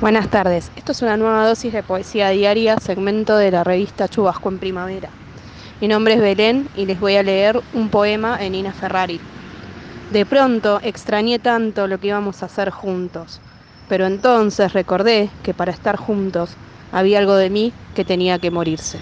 Buenas tardes. Esto es una nueva dosis de poesía diaria, segmento de la revista Chubasco en Primavera. Mi nombre es Belén y les voy a leer un poema en Nina Ferrari. De pronto extrañé tanto lo que íbamos a hacer juntos, pero entonces recordé que para estar juntos había algo de mí que tenía que morirse.